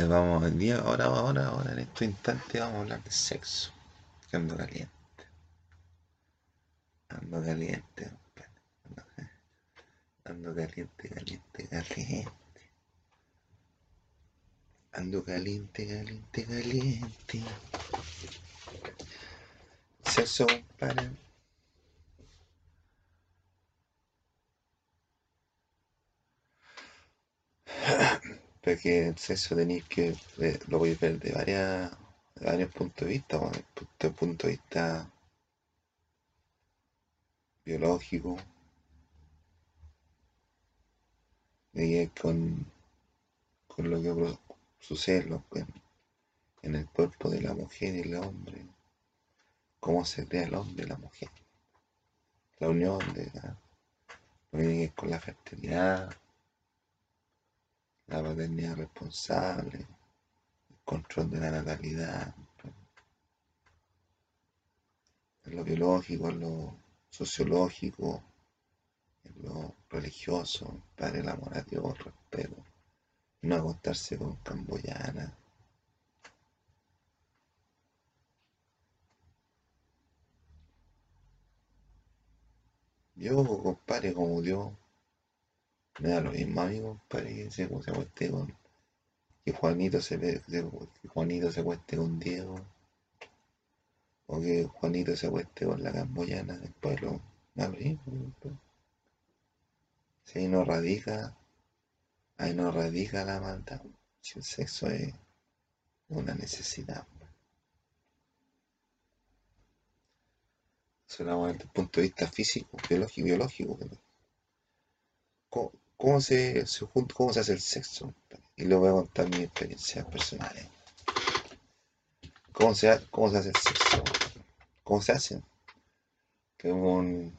ver, vamos, el día, ahora, ahora, ahora, en este instante vamos a hablar de sexo. Que ando caliente. Ando caliente. Ando caliente, caliente, caliente. Ando caliente, caliente, caliente. Sexo, compadre. Porque el sexo tenéis que ver- lo a ver de varias, varios puntos de vista, desde el punto de vista biológico, de que con, con lo que sucede en, en- el cuerpo de la mujer y el hombre, cómo se crea el hombre y la mujer, la unión de la, que que ver con la fertilidad, la paternidad responsable, el control de la natalidad, en lo biológico, en lo sociológico, en lo religioso, para el amor a Dios, respeto, no acostarse con camboyana. Yo, compadre, como Dios, me da lo mismo a mí, que se, se acueste con, que Juanito se, se- que Juanito se acueste con Diego, o que Juanito se acueste con la camboyana del pueblo, me da lo mismo. Si ahí no radica, ahí no radica la maldad, si el sexo es una necesidad. Eso desde el punto de vista físico, biológico, biológico. pero ¿Cómo, cómo se, se cómo se hace el sexo? Y le voy a contar mis experiencias personales. ¿Cómo se, cómo se hace el sexo? ¿Cómo se hace? Que un,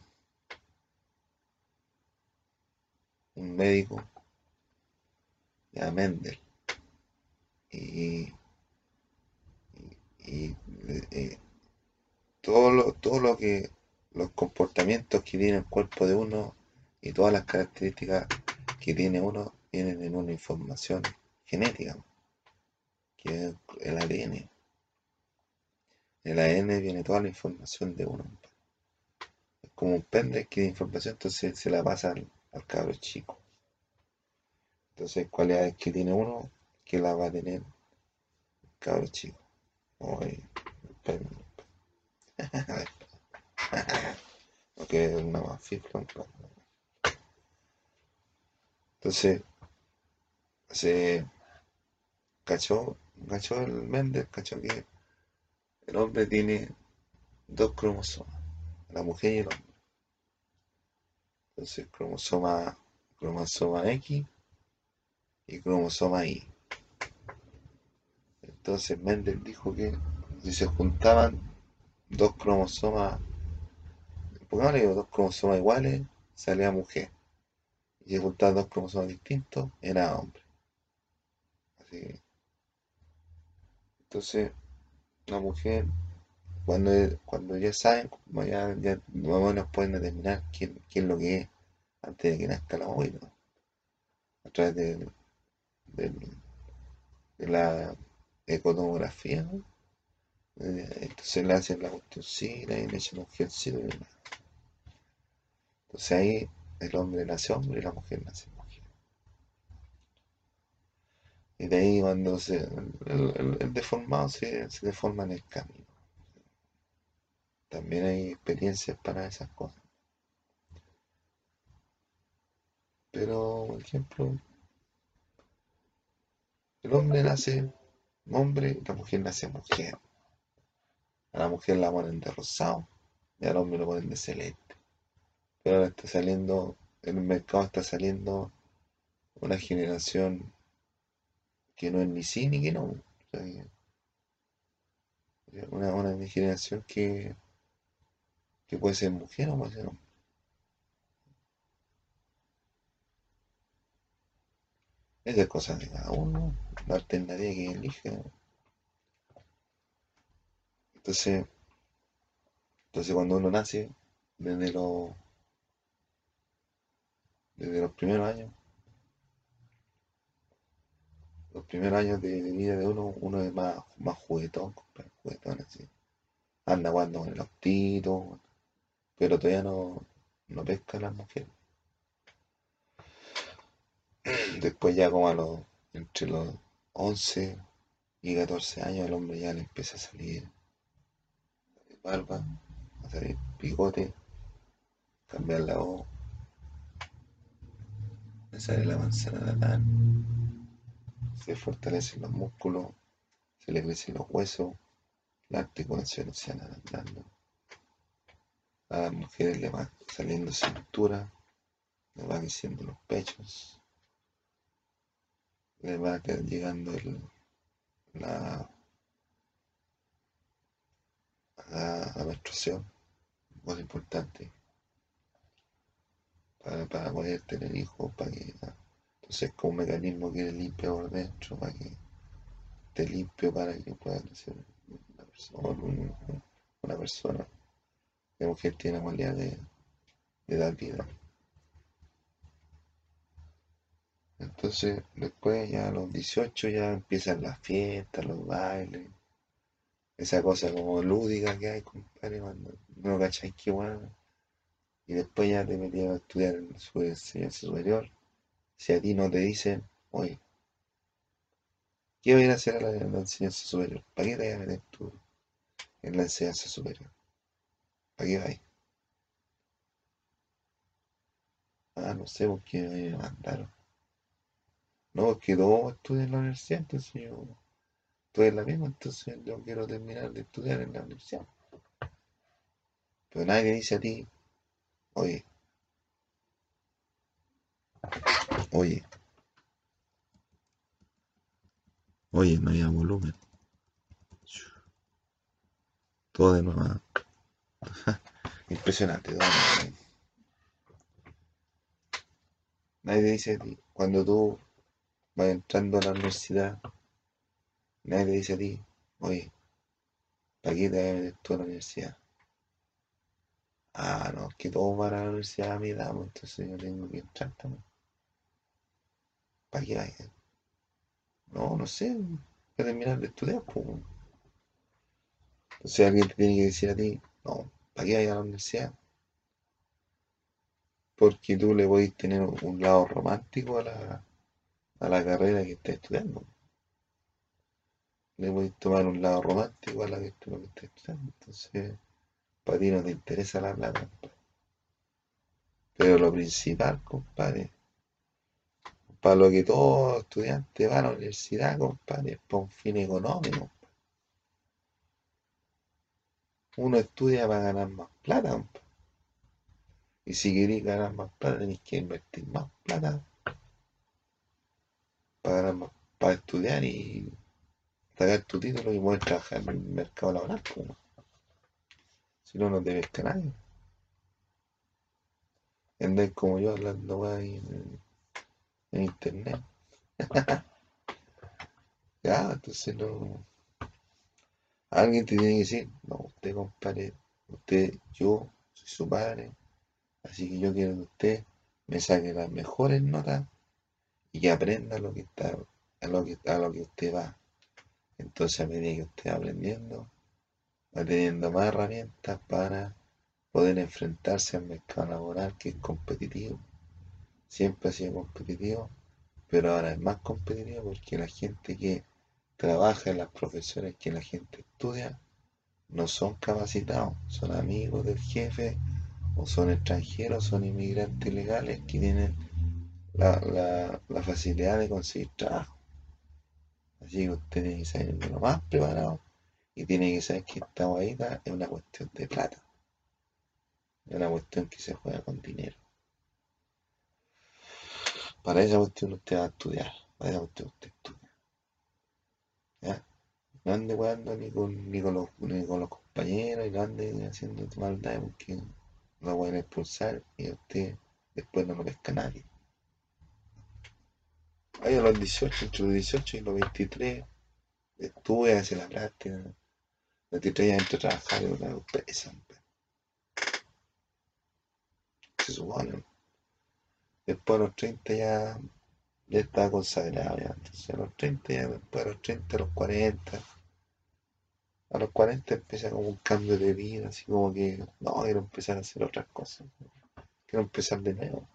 un médico, ya Mendel, y, y, eh, todo lo, todo lo que, los comportamientos que tiene el cuerpo de uno y todas las características que tiene uno vienen en una información genética, que es el ADN. El ADN viene toda la información de uno. Es como un pendrive que tiene información, entonces se la pasa al, al cabro chico. Entonces, cualidades que tiene uno, que la va a tener el cabro chico. Oye, pendrive. No que es una más fifla, Entonces, se cachó, cachó el Mendel, cachó que el hombre tiene dos cromosomas, la mujer y el hombre. Entonces, cromosoma, cromosoma X y cromosoma Y. Entonces, Mendel dijo que si se juntaban dos cromosomas, pongámosle dos cromosomas iguales, salía mujer. Y se juntaban dos cromosomas distintos, era hombre. Así entonces, la mujer, cuando, cuando ya saben, ya, ya más o menos pueden determinar quién, quién es lo que es antes de que nazca la ¿no? a través de, del- de la ecotomografía, ¿no? Eh, Entonces le hacen la cuestioncita y le echan un gelcito y. Entonces ahí el hombre nace hombre y la mujer nace mujer. Y de ahí cuando se, el, deformado se, se deforma en el camino. También hay experiencias para esas cosas. Pero, por ejemplo, el hombre nace hombre y la mujer nace mujer. A la mujer la ponen de rosado y al hombre lo ponen de celeste. Ahora está saliendo, en el mercado está saliendo una generación que no es ni sí ni que no. Una, una generación que, que puede ser mujer o puede ser hombre. Esa es cosa de cada uno, la alternativa que elige. Entonces, entonces cuando uno nace, desde los, desde los primeros años, Los primeros años de, vida de uno, uno es más, más juguetón, juguetón así. Anda jugando con el autito, pero todavía no, no pesca las mujeres. Después ya como a los, entre los 11 y 14 años el hombre ya le empieza a salir barba, a salir bigote, cambiar la voz, le sale la manzana natal, se fortalecen los músculos, se le crecen los huesos, las articulaciones se van agrandando. A las mujeres le va saliendo cintura, le va creciendo los pechos, le va llegando el, la, la, menstruación, muy importante, para, para, poder tener hijos, para que, entonces como un mecanismo que le limpia por dentro, para que te limpio para que puedan ser una persona, una persona. La mujer tiene la cualidad de, dar vida. Entonces, después ya a los 18 ya empiezan las fiestas, los bailes, esa cosa como lúdica que hay, compadre, cuando no cacháis qué bueno. Y después ya te metías a estudiar en su enseñanza superior. Si a ti no te dicen, oye, ¿qué voy a hacer a la, enseñanza superior? ¿Para qué te voy a meter tú en la enseñanza superior? ¿Para qué vais? Ah, no sé por qué me mandaron. No, que todos estudian en la universidad, entonces yo estoy en la misma, entonces yo quiero terminar de estudiar en la universidad. Pero nadie dice a ti, oye, oye, oye, no había volumen. Todo de nuevo. Impresionante. Nadie dice a ti, cuando tú vas entrando a la universidad, nadie dice a ti, oye, ¿para qué te vas a la universidad? Ah, no, es que todos van a la universidad a edad, pues, entonces yo tengo que entrar también. ¿Para qué vaya? No, no sé, para terminar de estudiar, pues. Entonces alguien te tiene que decir a ti, no, ¿para qué vaya a la universidad? Porque tú le podés tener un lado romántico a la, a la carrera que está estudiando. Le podéis tomar un lado romántico a la que, está estudiando. Entonces, para ti no te interesa la plata, Pero lo principal, compadre, para lo que todo estudiante va a la universidad, compadre, es para un fin económico. Uno estudia para ganar más plata, compadre. Y si queréis ganar más plata, tenéis que invertir más plata para, para estudiar y sacar tu título y poder trabajar en el mercado laboral. Si no, no te pesca nadie. Andáis como yo hablando ahí en, en, internet. ya, entonces no. Alguien te tiene que decir, no, usted compadre, usted, yo soy su padre, así que yo quiero que usted me saque las mejores notas y que aprenda lo que está, a lo que, a lo que usted va. Entonces a medida que usted va aprendiendo, va teniendo más herramientas para poder enfrentarse al mercado laboral que es competitivo. Siempre ha sido competitivo, pero ahora es más competitivo porque la gente que trabaja en las profesiones que la gente estudia no son capacitados, son amigos del jefe o son extranjeros, son inmigrantes ilegales que tienen la, la, facilidad de conseguir trabajo. Así que usted tiene que lo más preparado y tiene que saber que esta guaita es una cuestión de plata. Es una cuestión que se juega con dinero. Para esa cuestión usted va a estudiar. Para esa cuestión usted estudia. ¿Ya? No ande jugando ni con, ni con, los, ni con los compañeros y no ande haciendo maldad porque lo a expulsar y usted después no lo pesca nadie. Ahí a los 18, entre los 18 y los 23, estuve hacia la práctica. Los 23 ya entré a trabajar en una empresa. Se supone. Después a los 30 ya ya estaba consagrado ya. Entonces a los 30, ya después a los 30, a los 40. A los 40 empieza como un cambio de vida, así como que, no, quiero empezar a hacer otras cosas. Quiero empezar de nuevo.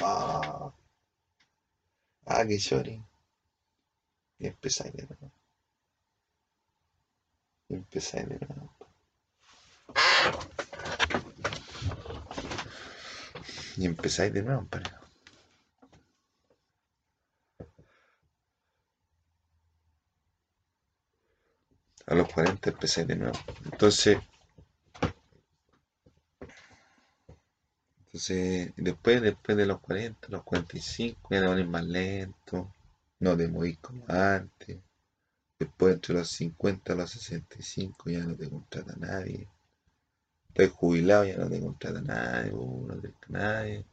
Ah, ah que llore. Y empezáis de nuevo. Empezáis de nuevo. Y empezáis de nuevo, pareja. A los 40 empecé de nuevo. Entonces, entonces después, después de los 40, los 45, ya no más lento, no te movís como antes. Después entre los 50 y los 65 ya no te contrata nadie. Estás jubilado, ya no te contrata nadie, no te nadie.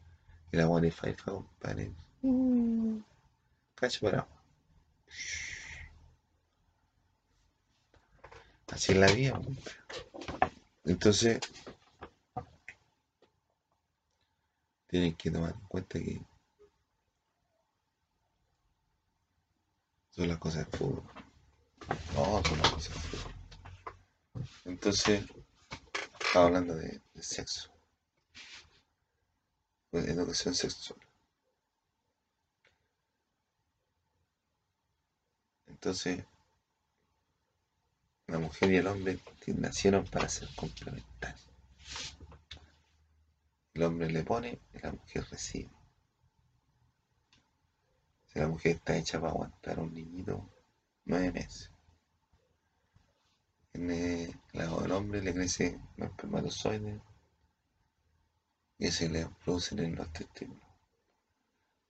Y la Wi-Fi, compadre. Mm. Cacho para Así es la vida. Entonces, tienen que tomar en cuenta que son las cosas de fútbol. No, de. Entonces, estaba hablando de, sexo. De educación sexual. Entonces, la mujer y el hombre nacieron para ser complementarios. El hombre le pone y la mujer recibe. Si la mujer está hecha para aguantar un niñito nueve meses, en el del hombre le crece los espermatozoides y se le producen en los testículos.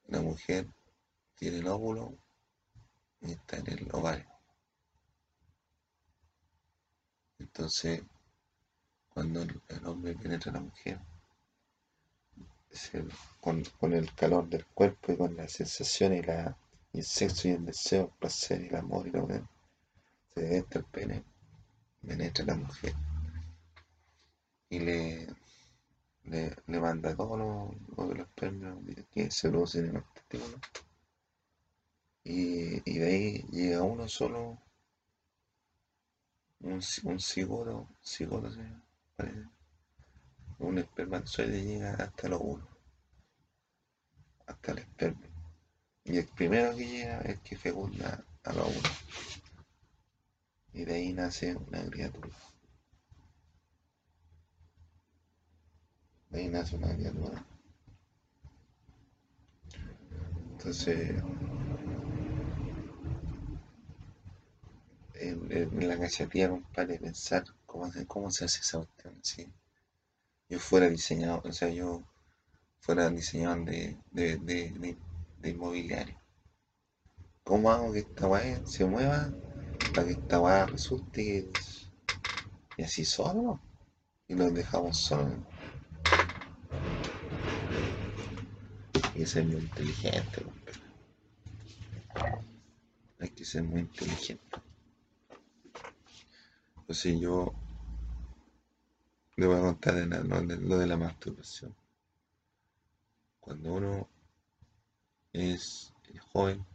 La mujer tiene el óvulo y está en el ovario. Entonces, cuando el, hombre penetra a la mujer, con, el calor del cuerpo y con la sensación y, la, el sexo y el deseo, el placer y el amor y lo que se entra el pene, penetra a la mujer y le, le, manda todo lo, de los premios que se producen en los y, y de ahí llega uno solo un, un cigoto, cigoto se parece. Un espermatozoide llega hasta los uno, hasta el esperma. Y el primero que llega es que fecunda a los uno. Y de ahí nace una criatura. De ahí nace una criatura. Entonces, en, la cachatía, compadre, pensar cómo, cómo se hace esa cuestión. ¿sí? Yo fuera diseñador, o sea, yo fuera diseñador de, de inmobiliario. ¿Cómo hago que esta weá se mueva para que esta weá resulte y así solo? Y los dejamos solos. Hay que ser muy inteligente. Hay que ser muy inteligente. Entonces yo le voy a contar lo de la masturbación. Cuando uno es joven,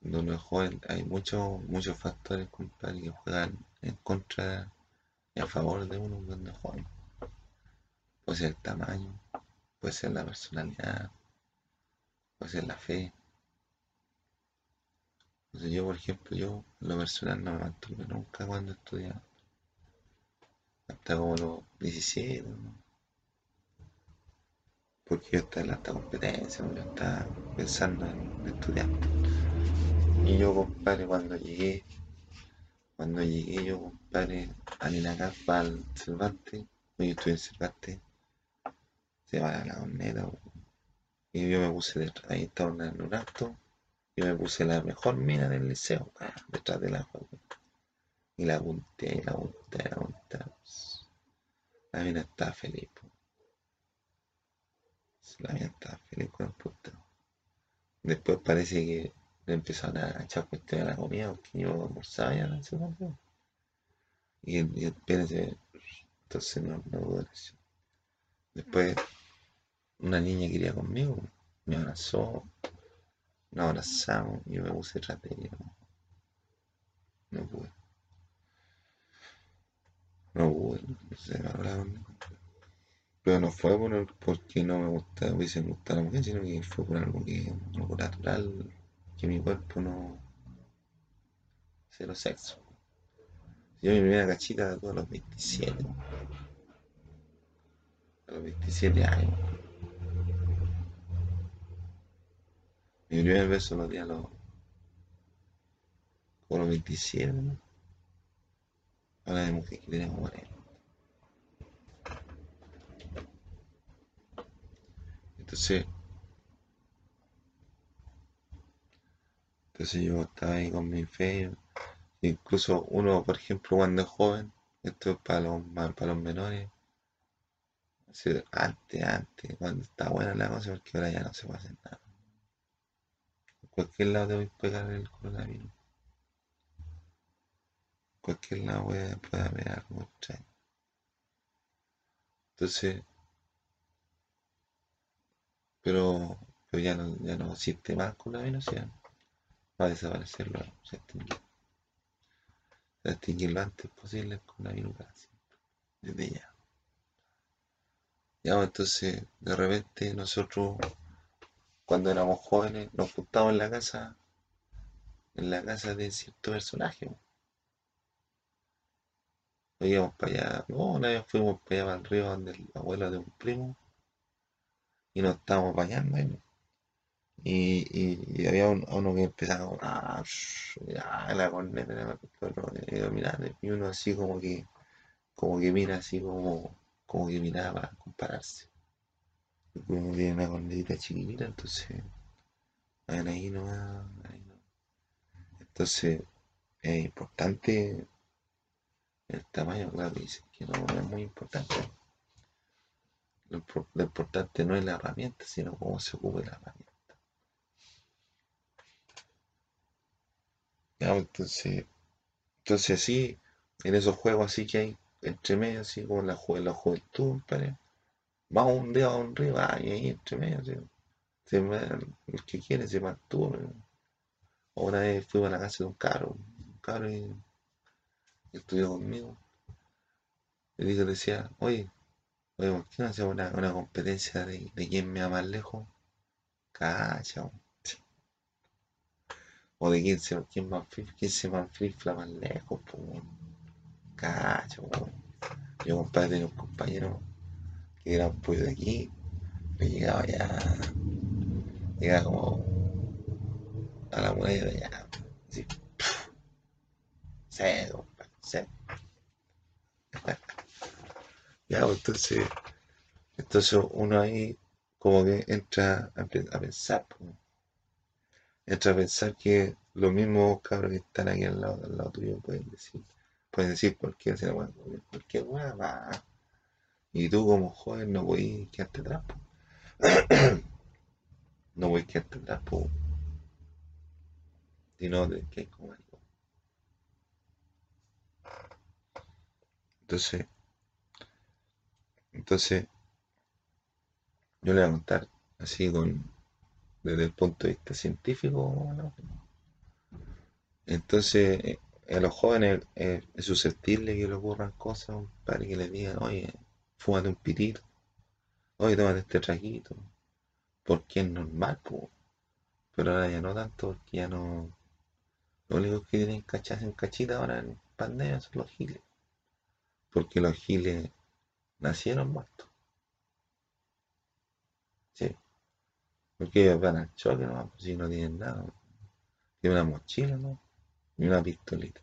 cuando uno es joven, hay muchos muchos factores, que juegan en contra y a favor de uno cuando es joven. Puede ser el tamaño, puede ser la personalidad, puede ser la fe, entonces yo, por ejemplo, yo en lo personal no me mantuve nunca cuando estudiaba. Hasta como los 17, ¿no? Porque yo estaba en la competencia, yo estaba pensando en estudiar. Y yo, compadre, cuando llegué, cuando llegué yo, compadre, a Ninacapa, al Cervantes, yo estuve en Cervantes, se va a la corneta, y yo me puse detrás, ahí estaba en un acto, yo me puse la mejor mina del liceo, detrás de la juego. Y la apunté, y la apunté, la apunté. La mina estaba feliz. La estaba feliz con el puto. Después parece que le empezaron a echar cuestión a la comida porque yo almorzaba ya en ese momento. Y, y espérense, entonces no, no hubo Después una niña quería conmigo, me abrazó, nos abrazamos yo me puse ella. No pude. No pude, no sé, me hablaba conmigo. Pero no fue por, porque no me gusta, hubiese gustado la mujer, sino que fue por algo que, algo natural, que mi cuerpo no. Cero sexo. Yo mi primera cachita a los 27. A los 27 años. Mi primer beso lo di a los. Con los 27. ¿no? Ahora de mujer que tenemos moreno. Entonces. Entonces yo estaba ahí con mi fe. Incluso uno, por ejemplo, cuando es joven, esto es para los, para los menores. Antes, antes, cuando está buena la cosa, porque ahora ya no se puede hacer nada. En cualquier lado a pegar el coronavirus. En cualquier lado puede, puede haber algo extraño. Entonces, pero, pero ya, no, ya no existe más coronavirus, ya va a desaparecer luego, se. Se lo antes posible coronavirus para siempre, desde ya. Ya, pues, entonces, de repente nosotros, cuando éramos jóvenes, nos juntábamos en la casa, en la casa de cierto personaje. pues. Nos íbamos para allá, no, una vez fuimos para allá para el río donde el abuelo de un primo y nos estábamos bañando. Y, y- había un- uno que empezaba a ah, la corneta, y uno así como que, como que mira así como, como que miraba para compararse. Y Uno tiene una cornetita chiquitita, entonces, ahí no. Entonces, es importante el tamaño, claro, dicen que no es muy importante. Lo, impor- lo importante no es la herramienta, sino cómo se ocupa la herramienta. Ya, entonces, entonces así, en esos juegos así que hay entre medio, así como la, ju- la juventud, ¿vale? Vamos un dedo a un río, y ahí entre medio, se va- el que quiere se mantuvo. O Una vez fuimos a la casa de un caro, un caro y estudió conmigo. Y dijo, decía, oye, oye, ¿por qué no una, una competencia de, de quién me va más lejos? Cacha, o de quién se, quién más, quién se más flifla más lejos, pues. Cacha. Yo, compadre, tenía un compañero que era un pollo de aquí, me llegaba ya, llegaba como a la muralla de allá, así, seco, compadre, seco. Ya, pues, entonces, entonces uno ahí como que entra a, pe- a pensar, pues, entra a pensar que los mismos cabros que están aquí al lado, al lado tuyo pueden decir, pueden decir cualquier, cualquier va. Y tú como joven no podés quedarte atrás, po. no podés quedarte atrás, po, sino de que hay como algo. Entonces, entonces, yo le voy a contar así con, desde el punto de vista científico. Entonces, eh, a los jóvenes eh, es susceptible que le ocurran cosas para que les digan, oye, fúmate un pitito, oye, tómate este traguito, porque es normal, po. Pero ahora ya no tanto, porque ya no, lo único que tienen cachas en cachita ahora en pandemia son los giles, porque los giles nacieron muertos, sí, porque ellos van al choque, ¿no? Pues si no tienen nada, tienen una mochila, ¿no? Y una pistolita,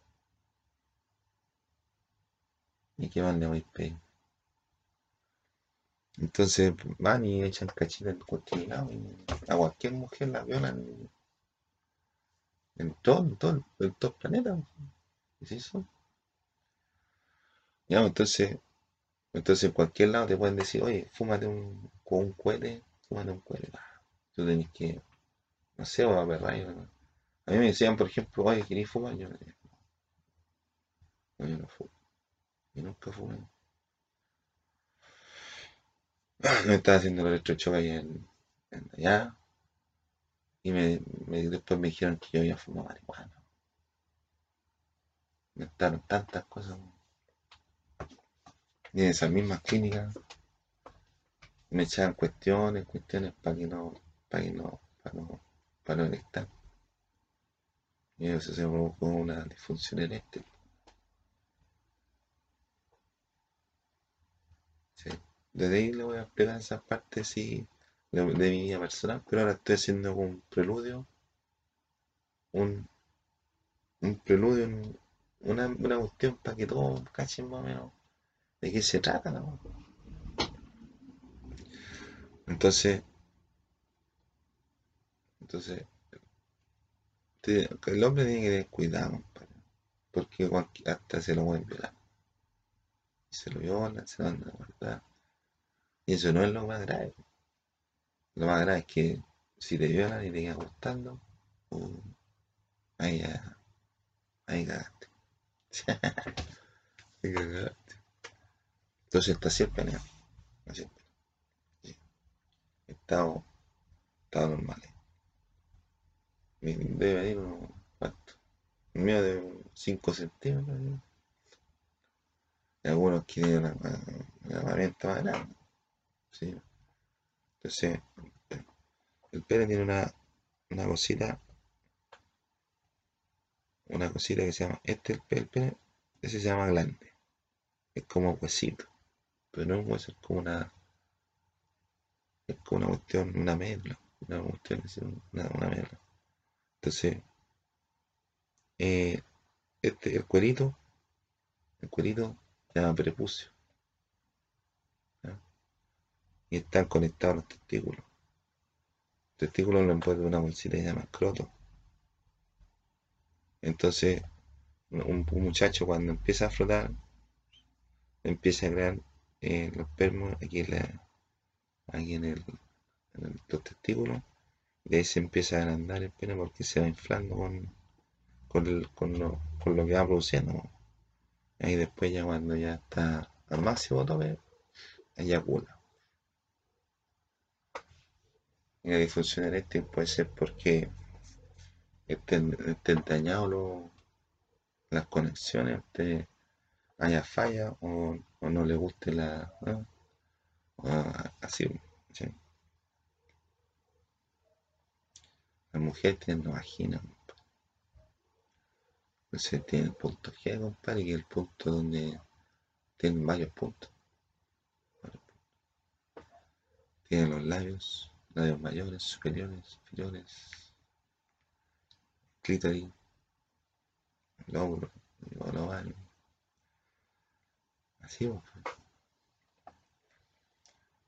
y qué más le voy a pedir. Entonces van y echan cachita en cualquier lado, y a cualquier mujer la violan en todo, en todo, en todo el planeta, ¿es eso? Ya, entonces, entonces en cualquier lado te pueden decir, oye, fúmate un, con un cohete, fúmate un cohete, pa. Tú tenés que, no sé, o a ver, ¿no? A mí me decían, por ejemplo, oye, ¿querés fumar? Yo me decía, no, yo no fumo, yo nunca fumé. Me estaba haciendo el electrochoque ahí en, allá. Y me, después me dijeron que yo había fumado marihuana. Me estaban tantas cosas. Y en esas mismas clínicas me echaban cuestiones, cuestiones para que no, para que no, para no, para no erectar. Y eso se provocó una disfunción eréctil. Desde ahí le voy a explicar esa parte sí, de, mi vida personal, pero ahora estoy haciendo un preludio, un, un preludio, un- una, una cuestión para que todos cachen más o menos de qué se trata, ¿no? Entonces, entonces, el hombre tiene que tener cuidado, compadre, porque hasta se lo pueden violar. Se lo violan, se lo van a guardar. Y eso no es lo más grave. Lo más grave es que si te violan y te quedan gustando, ahí ahí cagaste. Ahí cagaste. Entonces está siempre en así, sí. Estado, estado normal. Debe venir unos, ¿cuánto? El mío de 5 centímetros. algunos que tienen una, una herramienta más grande. ¿sí? Entonces, el pene tiene una, una cosita, una cosita que se llama, este el el pene, ese se llama glande. Es como huesito, pero no es es como una, es como una cuestión, una médula, una cuestión, así, una, una. Entonces, eh, este, el cuerito, el cuerito se llama prepucio, y están conectados los testículos. Los testículos lo envuelve una bolsita que se llama escroto. Entonces, un, un muchacho cuando empieza a flotar, empieza a crear eh, los permos aquí en, el, en y de ahí se empieza a agrandar el pene porque se va inflando con, con, lo, con lo que va produciendo. Ahí después ya cuando ya está al máximo tope, eyacula. Y la disfunción eréctil puede ser porque estén, estén dañados las conexiones, esté- haya falla o, no le guste la... así, ¿sí? La mujer tiene una vagina, tiene el punto G, compadre, que es el punto donde tienen varios puntos. varios puntos. Tiene los labios, labios mayores, superiores, inferiores, clítoris, lóbulo, el ovario,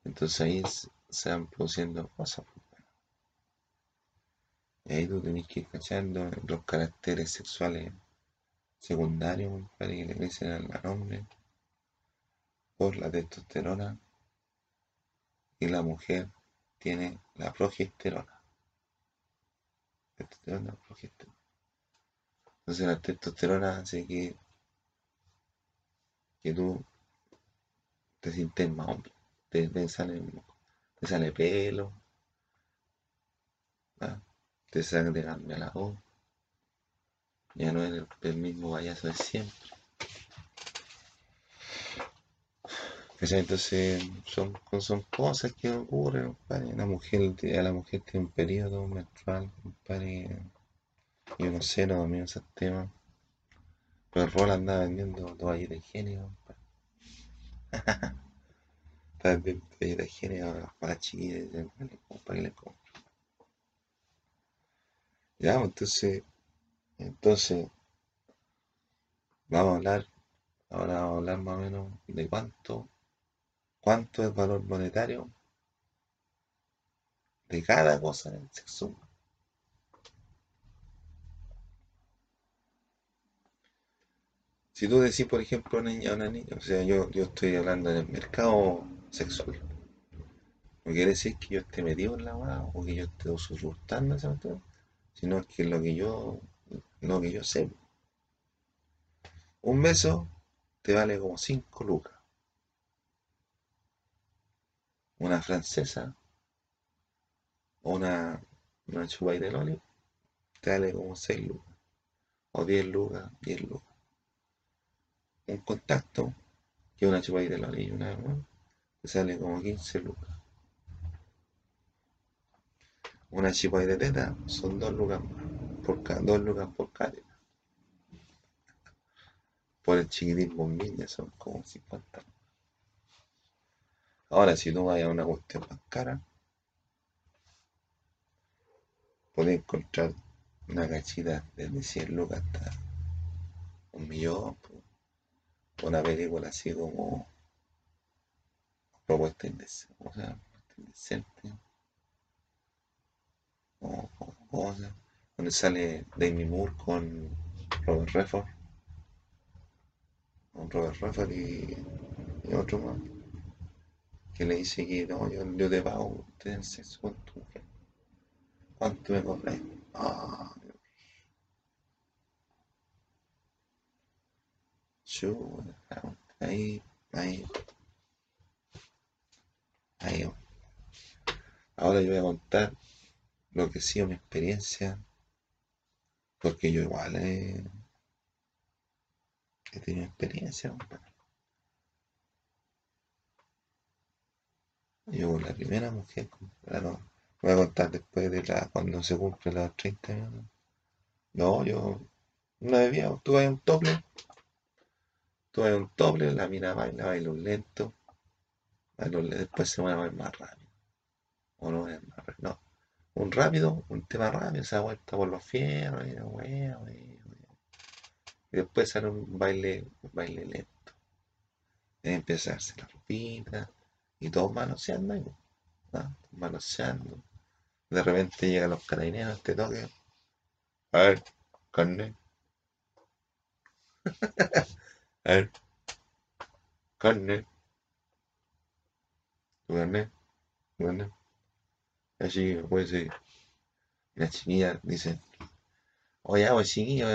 Entonces ahí se van produciendo cosas. Y ahí tú tenés que ir cachando los caracteres sexuales secundarios, compadre, que le al al hombre por la testosterona y la mujer tiene la progesterona. Testosterona, progesterona. Entonces la testosterona hace que, que tú te sientes más hombre. Te, te sale, te sale pelo, te sale, te cambia la voz. Ya no eres el, mismo payaso de siempre. ¿Cachai? Entonces son, son cosas que ocurren, compadre. La mujer, a la mujer tiene un periodo menstrual, compadre. Yo no sé, no domino esos temas. Pero el rol anda vendiendo toallitas higiénicas, compadre. Está vendiendo toallitas higiénicas para chiquillas, para que les compren. Ya, pues, entonces, entonces, vamos a hablar, ahora vamos a hablar más o menos de cuánto, cuánto es valor monetario de cada cosa en el sexo Si tú decís, por ejemplo, una niña, a una niña, o sea, yo, yo estoy hablando del mercado sexual. No quiere decir que yo esté metido en la weá o que yo esté usurpando esa cuestión, sino que lo que yo, lo que yo sé. Un beso te vale como 5 lucas. una francesa o una, una loli, te sale como 6 lucas. O 10 lucas, 10 lucas. Un contacto, que una chupai de loli y una te sale como 15 lucas. Una chupai de teta son 2 lucas más. Por cada, 2 lucas por teta. Por el chiquitín bombilla son como 50 Ahora, si tú vas a una cuestión más cara, puedes encontrar una cachita desde 100 lucas hasta un millón. Una película así como propuesta indecente, o sea, indecente, o, sea, donde sale Demi Moore con Robert Redford, con Robert Redford y, y otro más, que le dice que no, yo, yo te pago tener sexo con tu. ¿Cuánto me cobras? Ah, chuta, ahí, ahí, ahí. Ahora yo voy a contar lo que ha sido mi experiencia, porque yo igual he, he tenido experiencia. Yo la primera mujer, no, voy a contar después de la, cuando se cumple los 30 años. No, yo una bebía, tuve un tople, tuve un tople, la mina baila, un lento, después se mueve más rápido, o no es más rápido, no. Un rápido, un tema rápido, se da vuelta por los fierros, y, después sale un baile, baile lento. Y empieza a darse la ropita, y todos manoseando ahí, ¿no? Manoseando. De repente llegan los carabineros, te toque. A ver, carne, ver, carne, carne, carne. Así, pues sí. Y la chiquilla dice, oye, pues chiquillo,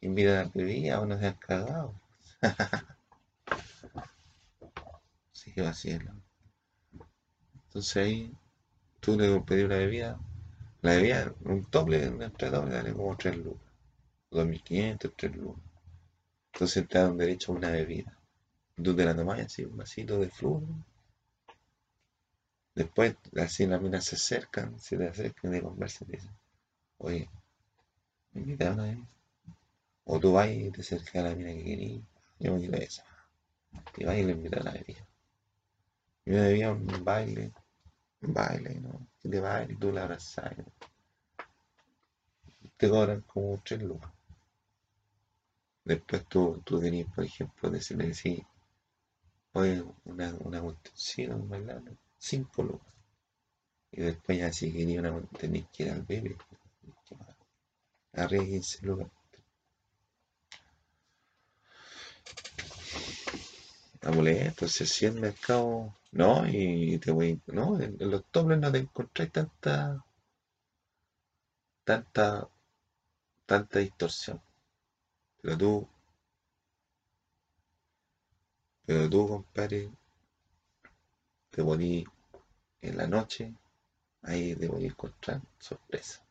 invitan a la bebida o no se han cagado. Sí, así es. ¿no? Entonces ahí tú le pedí una bebida, la bebida, un doble, entre doble, dale como 3 lucas, 2.500, 3 lucas. Entonces te dan derecho a una bebida. Tú te la tomás así, un vasito de flujo. Después, así las minas se acercan, se te acercan y conversan y te dicen, oye, ¿me invitas una bebida? O tú vas y te acercas a la mina que querías, yo me quiero esa. Y vas y le invitas a la bebida. Y una bebida, un baile, un baile, ¿no? Y te baile y tú la abrazas. Te cobran como 3 lucas. Después tú, tú por ejemplo, decirle, sí, oye, una, una un bailable, 5 lucas. Y después ya si quería una tenéis que ir al bebé. Arriba 15 lucas. Amuletos, si el mercado. No, y te voy. No, en, los tobles no te encontrás tanta. tanta. tanta distorsión. Pero tú, pero tú, compadre, te poní en la noche, ahí te a encontrar sorpresa.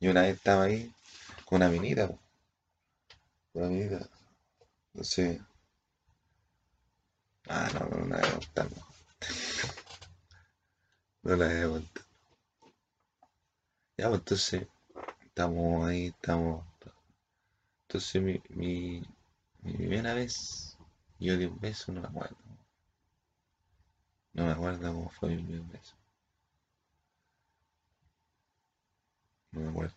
Yo una vez estaba ahí con una minita, po, una minita. Ah, no, no, no la voy a contar, no, la voy a. Ya, pues entonces, estamos ahí, estamos. Entonces, mi, mi, mi primera vez, yo di un beso, no me acuerdo. No me acuerdo cómo fue mi primer beso. No me acuerdo.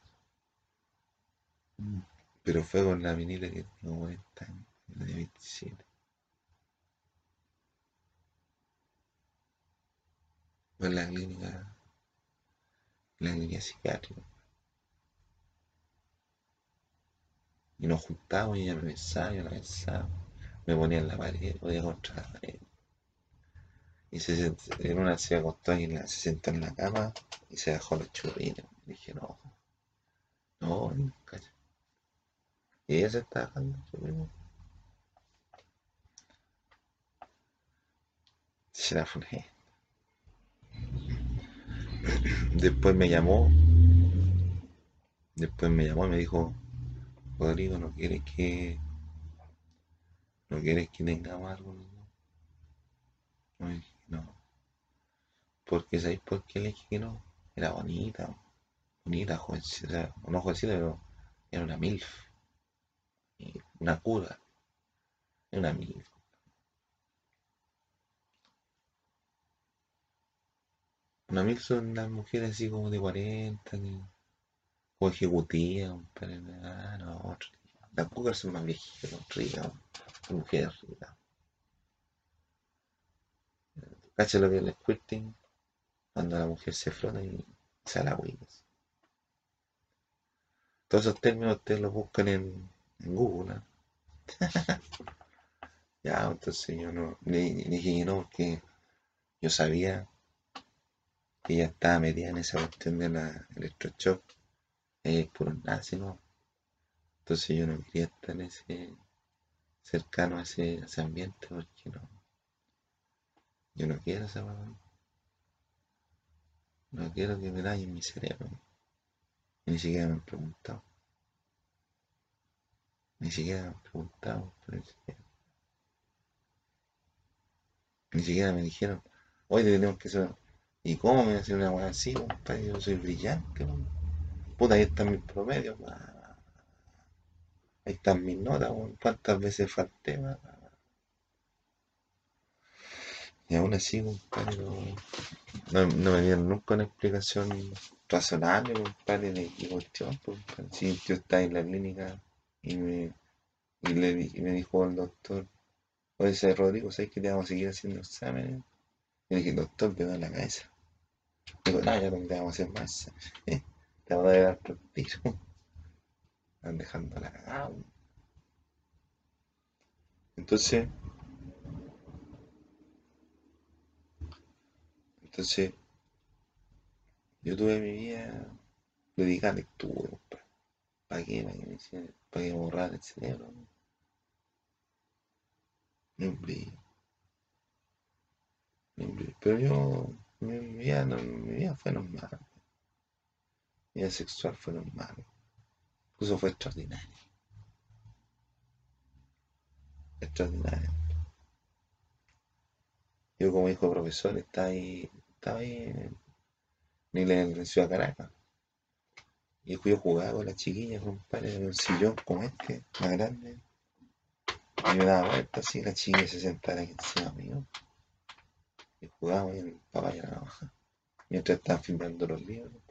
Pero fue con la minita que tenía 40 años, yo tenía 27. Fue en la clínica, en la clínica psiquiátrica. Y nos juntábamos y ella me besaba, yo la besaba. Me ponía en la pared, podía contra la. Y se, sent- en una se acostó y se sentó en la cama y se dejó los churritos. dije, no, no, cacha. Y ella se está dejando los churritos. se la fue. Después me llamó. Después me llamó y me dijo, Rodrigo, ¿no quieres que... ¿No quieres que tengamos algo? No, no. Porque ¿sabéis por qué le dije que no? Era bonita, bonita, jovencita, no jovencita, pero era una MILF. Una cura. Una MILF. Una MILF son las mujeres así como de 40, o ejecutivas, ah, no. Las curas son más viejitas, ricas, mujeres ricas. Cacha lo que es el squirting cuando la mujer se frota y se la Todos esos términos ustedes los buscan en, Google. ¿no? ya, entonces yo no, le, dije que no, porque yo sabía que ella estaba metida en esa cuestión de la electroshock. Es puro nazi, ¿no? Entonces yo no quería estar ese cercano a ese, ambiente porque no. Yo no quiero esa no quiero que me dañen mi cerebro. ni siquiera me han preguntado. Ni siquiera me han preguntado. Ni siquiera me dijeron, hoy tenemos que hacer. ¿Y cómo me hacen una buena así, compadre? Yo soy brillante, Puta, ahí están mis promedios, Ahí están mis notas, ¿Cuántas veces falté, Y aún así, compadre, no, no me dieron nunca una explicación razonable, compadre, de qué cuestión, compadre. Si yo estaba en la clínica y me, y le, y me dijo el doctor, oye, Rodrigo, ¿sabes que te vamos a seguir haciendo exámenes? Y le dije, doctor, me da la cabeza. Digo, no, ya no te vamos a hacer más. Te vamos a dar tiro. Están dejando la cagada. Entonces, Entonces, yo tuve mi vida dedicada a lectura, ¿Para qué? ¿Para qué ¿Para qué borrar el cerebro? Un brillo. Pero yo, mi, vida, no, mi vida fue normal. Vida sexual fue normal. Incluso fue extraordinario. Extraordinario. Yo como hijo de profesor estaba ahí estaba ahí en, en, Ciudad Caracas. Y yo jugaba con las chiquillas, compadre, en un sillón como este, más grande. Y me daba vuelta así, las chiquillas se sentaban aquí encima mío. Y jugábamos y el papá y la navaja. Mientras estaban filmando los libros.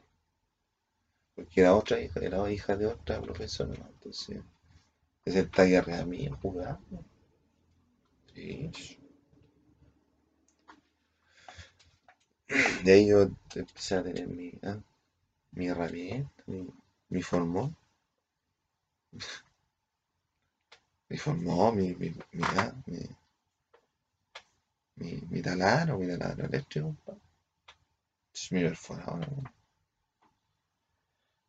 Porque era otra hija, era hija de otra profesora, ¿no? Entonces, se sentaba ahí arriba de mí jugando. De ahí yo empecé a tener mi, ah, mi herramienta, mi, mi formó. Mi formó, mi, mi, mi, ah, mi, mi, mi taladro, mi taladro eléctrico. Es mi perforadora.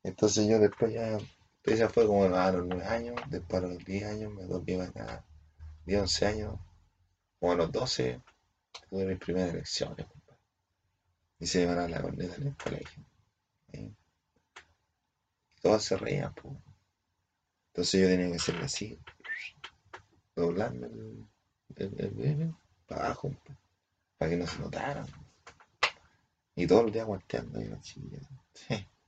Entonces yo después ya, esa fue como a los 9 años, después a los 10 años me volví acá, 10, 11 años, como a los 12, tuve mis primeras elecciones y se llevan a la corneta en el colegio. ¿eh? Todos se reían, pues. Entonces yo tenía que hacerle así, doblando el, el, para abajo, para que no se notaran. Y todo el día guanteando ahí la chilla. Todo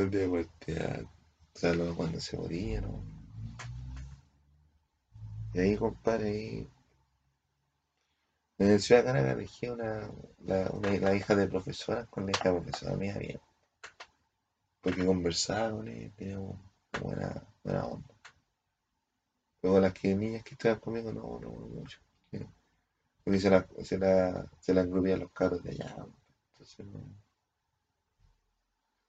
el día guanteando. O sea, luego cuando se moría, ¿no? Y ahí, compadre, ahí en el Ciudad Caracas elegí una, la, una, hija de profesora con la hija de profesora mía bien. Porque conversaba con ella, tenía una buena, buena onda. Luego las que niñas que estaban conmigo no, no, mucho. Porque se la, se la, se la los carros de allá. Entonces no.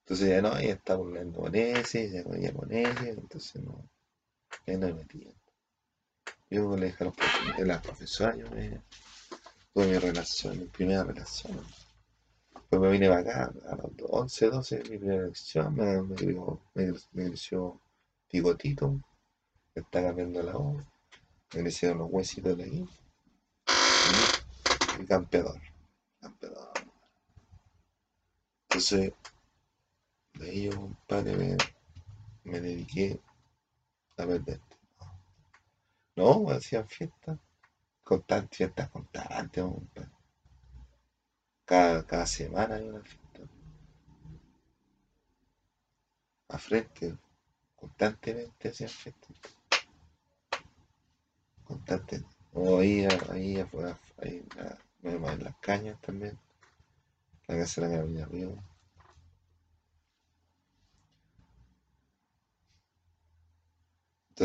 Entonces ya no, ella estaba volviendo con ese, ella con ella con ese, entonces no, ya no me metía. Yo con la hija de la profesora, yo me, fue mi relación, mi primera relación. Pues me vine para acá a los 11, 12, mi primera relación, me, me, me, me creció bigotito, me está cambiando la voz, me crecieron los huesitos de aquí. y campeador. Campeador. Entonces, de ahí yo, compadre, me, me dediqué a perder. No, hacían fiestas, constantes, constantes. Cada, cada semana hay una fiesta. A frente, constantemente hacían fiestas. Constantemente. O ahí, ahí afuera, ahí, en las cañas también. La casa de la Carolina Río.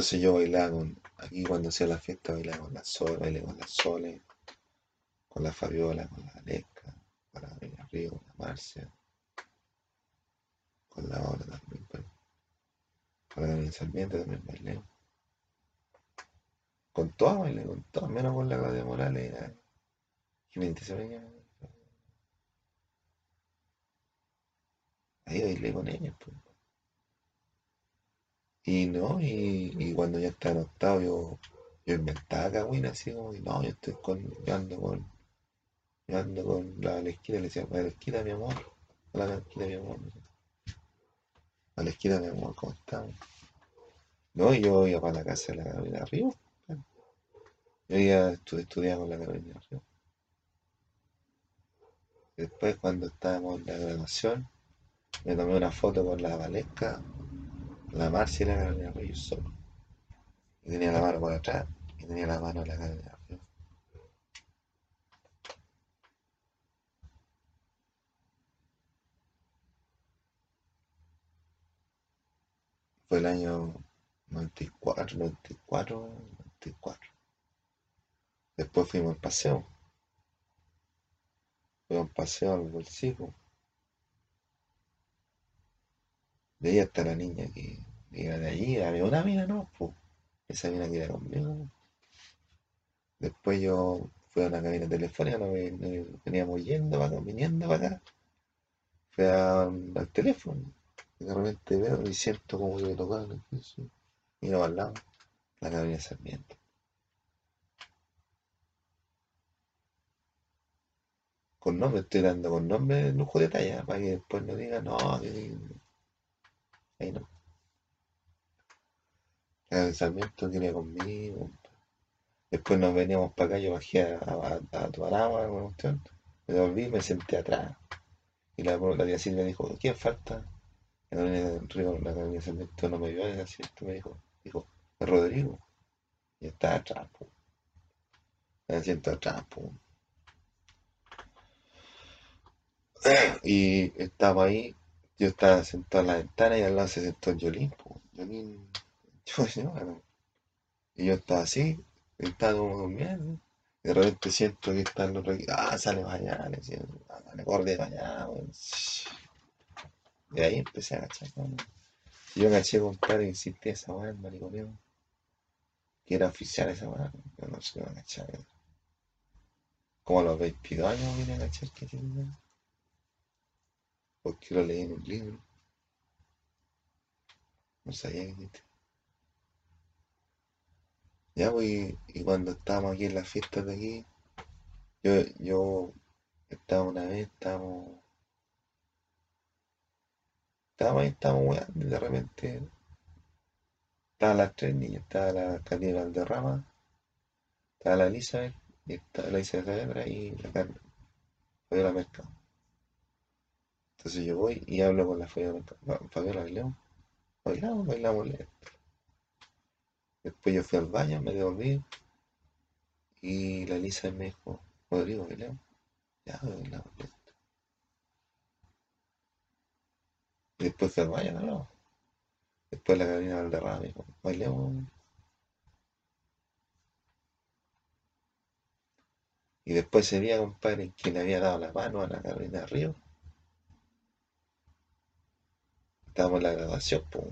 Entonces yo bailaba con, aquí cuando hacía la fiesta bailaba con la Sol, bailé con la Sole, con la Fabiola, con la Aleca, con la Río, con la Marcia, con la Hora también, pues. con la Carolina Sarmiento también bailé. Con todas bailé, con todas, menos con la Claudia Morales y la Ahí bailé con ella, pues. Y no, y, y cuando ya estaba en octavo, yo, yo inventaba cagüina así como, no, yo estoy con, yo ando con, yo ando con la esquina, le decía, la esquina mi amor, la esquina mi amor, a la esquina mi amor, ¿cómo estamos? No, y yo iba para la casa de la Carolina Río. Yo estudiar estudiar con la Carolina Río. Después, cuando estábamos en la graduación, me tomé una foto con la Valesca, la Marcia y la Carolina Río solo. Y tenía la mano por atrás y tenía la mano en la Carolina Río. Fue el año 94, 94, 94. Después fuimos al paseo. Fuimos al paseo al bolsillo. De ahí hasta la niña que iba de allí, había una mina, ¿no? Pues, esa mina que era conmigo. Después yo fui a una cabina telefónica, no, veníamos yendo para acá, viniendo para acá. Fui al teléfono. Y de repente veo y siento como que me tocaban Y no al lado, la cabina de Sarmiento. Con nombre, estoy dando con nombre lujo de talla, para que después no digan, no, que Ahí no. El Sarmiento quería conmigo. Después nos veníamos para acá, yo bajé a, a, a Tuarama, cuestión. Me devolví y me senté atrás. Y la, la tía Silvia dijo, ¿quién falta? Y la Carolina Sarmiento no me vio en el asiento, me dijo, dijo, Rodrigo. Y estaba atrás, pum. En el atrás, pum. Y estaba ahí yo estaba sentado en la ventana y al lado se sentó Jolín. Jolín, y yo estaba así, estaba como durmiendo. Y de repente siento que está el otro ah, sale mañana, le decía, me acordé de mañana. Y ahí empecé a agachar. Y yo agaché, compadre, que existía esa weá, el mariconeo. Que era oficial esa weá, yo no sé qué agachar. Como a los 22 años vine a agachar que tiene porque lo leí en un libro. No sabía que. Ya, pues, y, cuando estábamos aquí en las fiestas de aquí, yo, yo estaba una vez, estábamos, estábamos ahí, estábamos weando, y de repente estaban las tres niñas, estaba la Katy Valderrama, estaba la Elizabeth, y estaba la Isabel y la Carmen, la Mercado. Entonces yo voy y hablo con la Fabiola León. Bailamos, bailamos lento. Después yo fui al baño, me devolví. Y la Elisa me dijo, Rodrigo, bailamos. Ya, bailamos lento. Después fui al baño, no. Después la Carolina Valderrama dijo, bailemos. Y después ese día, compadre, que le había dado la mano a la Carolina Río estábamos en la grabación, pues,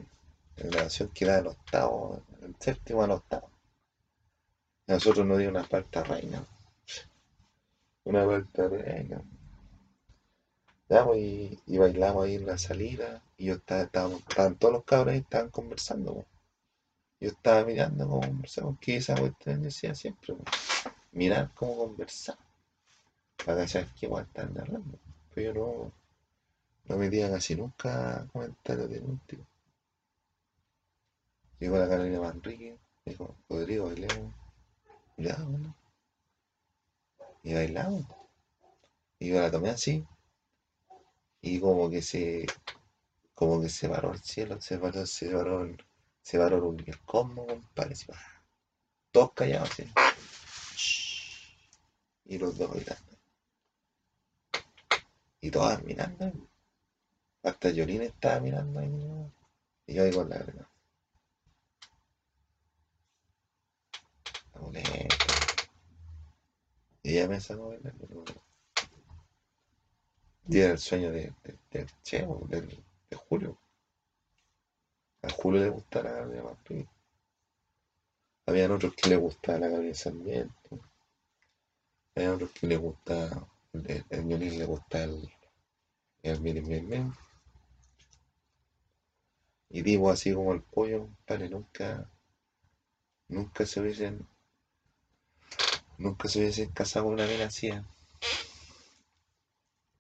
en la grabación que era el octavo, el séptimo al octavo. Y nosotros nos dio una falta reina. Una falta reina. Pues, y, bailamos ahí en la salida. Y yo estaba, estaban todos los cabros ahí, estaban conversando. Yo estaba mirando cómo conversamos, que esa cuestión decía siempre. Pues, mirar cómo conversar. para cachar qué igual están hablando. Pero yo no, no me diga casi nunca comentarios de un tipo. Llegó la Carolina Manrique, dijo, Rodrigo, bailemos. Ya. Y bailamos. Y yo la tomé así. Y como que se. Como que se paró el cielo, se paró, se paró el, se paró el, el cosmos, compadre. Todos callados. Shhh. Y los dos bailando. Y todas mirando. Hasta Yolín estaba mirando ahí. ¿no? Y yo con la verdad. Y ella me sacó a bailar. pero Y era el sueño de, de, de del- de, Julio. A Julio le gustaba la Gabriela Manrique. Habían otros que le gustaba la Gabriela Sarmiento. Habían otros que le gustaba, el, el violín le gustaba el, el miren, miren. Y tipo así como el pollo, compadre, nunca, nunca se hubiesen, nunca se hubiesen casado con una mina así. ¿eh?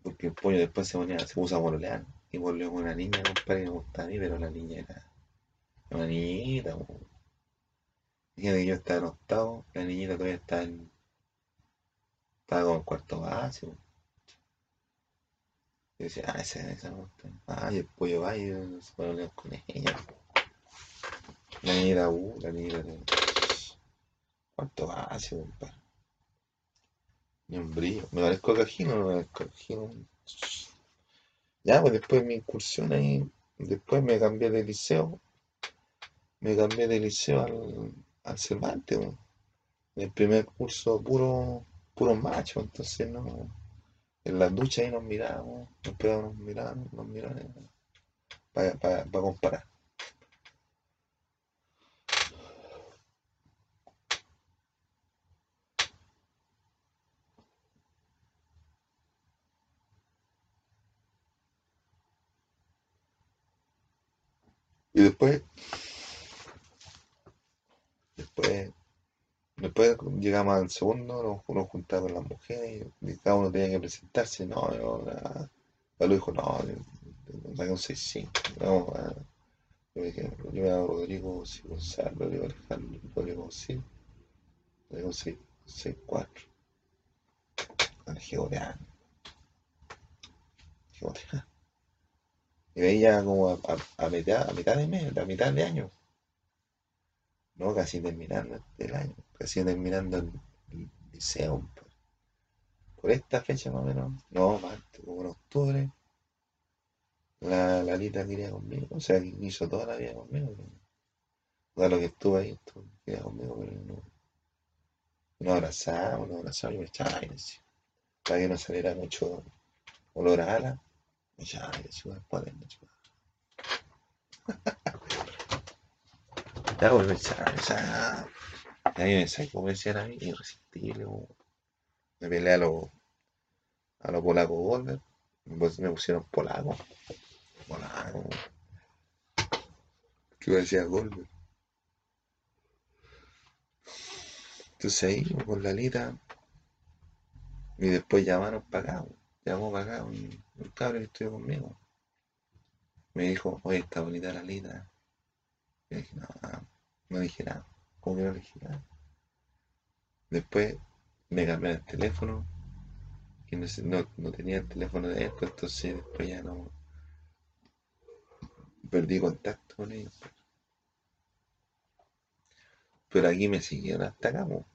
Porque el pollo después se ponía, se puso a bololear y volvió con una niña, compadre, me gustaba a mí, pero la niña era una niñita. Fíjate que yo estaba en octavo, la niñita todavía estaba en, estaba como en cuarto básico. Y decía, ah, me gusta. Ah, y el pollo va y se pone a hablar con ella. La niñita, uh, la niñita de cuarto básico, compadre. Ni un brillo. Me parezco a Cajino, no me parezco Cajino. Ya, pues después de mi incursión ahí, después me cambié de liceo. Me cambié de liceo al, al Cervantes, po. En el primer curso puro, puro macho, entonces no. En las duchas ahí nos mirábamos, nos pegábamos, nos mirábamos, nos mirábamos, para comparar. Y después, después llegamos al segundo, nos, nos juntamos las mujeres y cada uno tenía que presentarse. No, yo, la, Pablo dijo, no, saqué un 6-5. Vamos a, yo dije, yo me llamo Rodrigo Gonzalo, Rodrigo Alejandro, Rodrigo sí, Rodrigo 6-4. Georeano. Georeano. Y ya como a, a, a mitad, a mitad de mes, a mitad de año. No, casi terminando el año, casi terminando el, el liceo. Por, por esta fecha más o menos, no, más, como en octubre, la, la Lita quería conmigo, o sea, hizo toda la vida conmigo. O sea, lo que estuvo ahí, estuvo, quería conmigo, pero no. Nos abrazamos, nos y me echaba aire, así, para que no saliera mucho olor a ala. Me echaba aire, pues me echaba, me echaba. Y ahí me sacó, me decían a mí, irresistible, como, me peleé a los a los polacos Golden, me pusieron polaco, polaco, me decía Golden. Entonces ahí, con la lita, y después llamaron para acá, llamó para acá un, un cabrón que estuvo conmigo. Me dijo, oye, está bonita la lita. No, dije nada, como que no dije nada. Después me cambié el teléfono, y no, tenía el teléfono de esto, entonces después ya no perdí contacto con ellos. Pero aquí me siguieron hasta acá, po.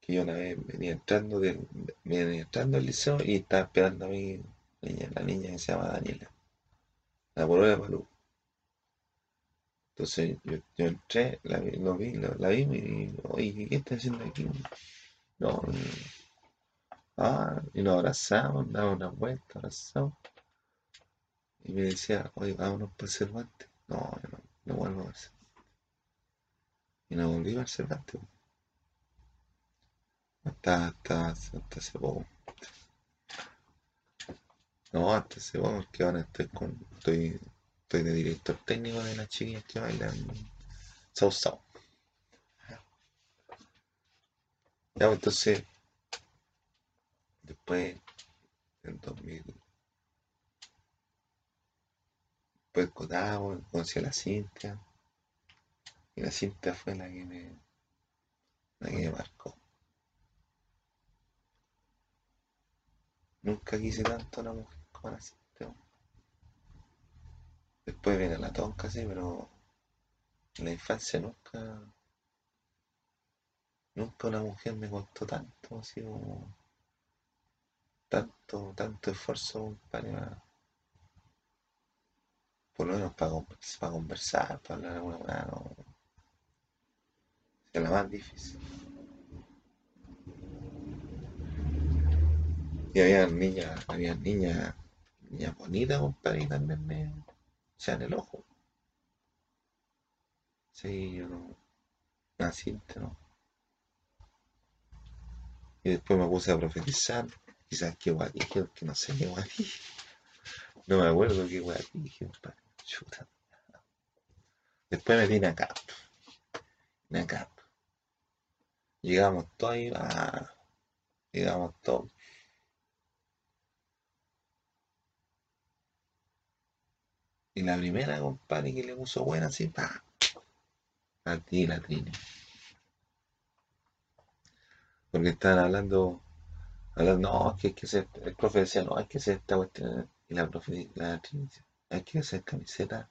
que yo una vez venía entrando del, venía entrando al liceo y estaba esperando a mi niña, la niña que se llama Daniela, la polola de Malú. Entonces yo, entré, la lo vi, la, vi y oye, ¿qué está haciendo aquí? No, ah, y nos abrazamos, damos una vuelta, abrazamos. Y me decía, oye, vámonos para el Cervantes. No, no, no vuelvo a Cervantes. Y no volví al Cervantes. Hasta, hasta, hasta hace poco. No, hasta hace poco, porque ahora estoy con, estoy, estoy de director técnico de las chiquillas que bailan South South. Ya, pues, entonces, Después, en 2000, después Cotabo, conocí a la Cintia. Y la Cintia fue la que me, la que me marcó. Nunca quise tanto a una mujer como la Cintia. Después viene la tonca, sí, pero en la infancia nunca, nunca una mujer me costó tanto, así como tanto, tanto esfuerzo para, por lo menos para, para conversar, para hablar alguna mano. Es la más difícil. Y había niñas, había niñas, niñas bonitas, compadre, también me echan el ojo. Sí, yo no. Naciente, ¿no? Y después me puse a profetizar. Quizás qué guay dije, que no sé qué guay. No me acuerdo qué guay dije. Después me vine acá. Acá. Llegamos todos ahí. Ah, llegamos todos. Y la primera, compadre, que le puso buena así, pa. A ti, la Trini. Porque estaban hablando, hablando, no, es que hay que hacer, el profe decía, no, hay que hacer esta cuestión. Y la profe, la Trini dice, hay que hacer camiseta.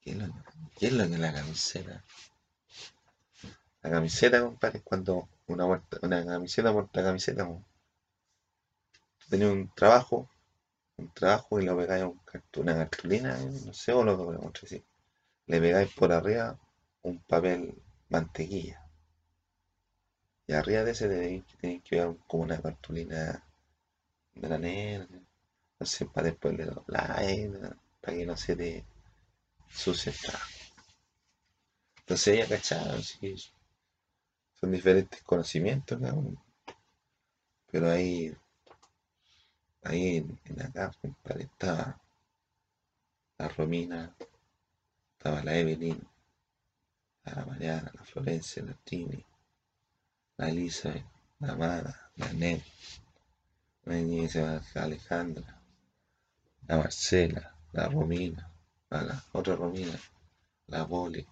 ¿Qué es lo, qué es, lo que es la camiseta? La camiseta, compadre, es cuando una, una camiseta muerta camiseta, tenía un trabajo un trabajo y lo pegáis a una cartulina, no sé, o lo que podemos decir. Le pegáis por arriba un papel mantequilla. Y arriba de ese tenéis, que ver como una cartulina nena, no sé, para después le dobláis, para que no se te sucie el Entonces ella cachaba, sí, son diferentes conocimientos. Pero ahí ahí en, acá, compadre, estaba la Romina, estaba la Evelyn, la Mariana, la Florencia, la Tini, la Elizabeth, la Mara, la Nel, la Alejandra, la Marcela, la Romina, la otra Romina, la Boli,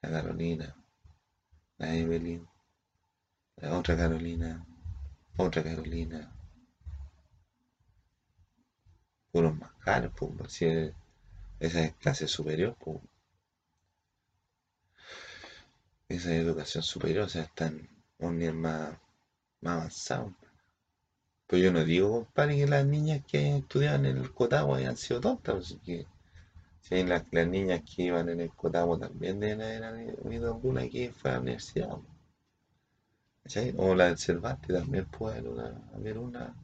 la Carolina, la Evelyn, la otra Carolina, otra Carolina, unos más caros, pues, si esa es clase superior, pues. Esa es educación superior, o sea, están un nivel más, más avanzado. Pues yo no digo, compadre, que las niñas que estudiaban en el Cotabo hayan sido tontas, así que las, niñas que iban en el Cotabo también deben haber habido alguna que fue a la universidad. O la del Cervantes también puede haber una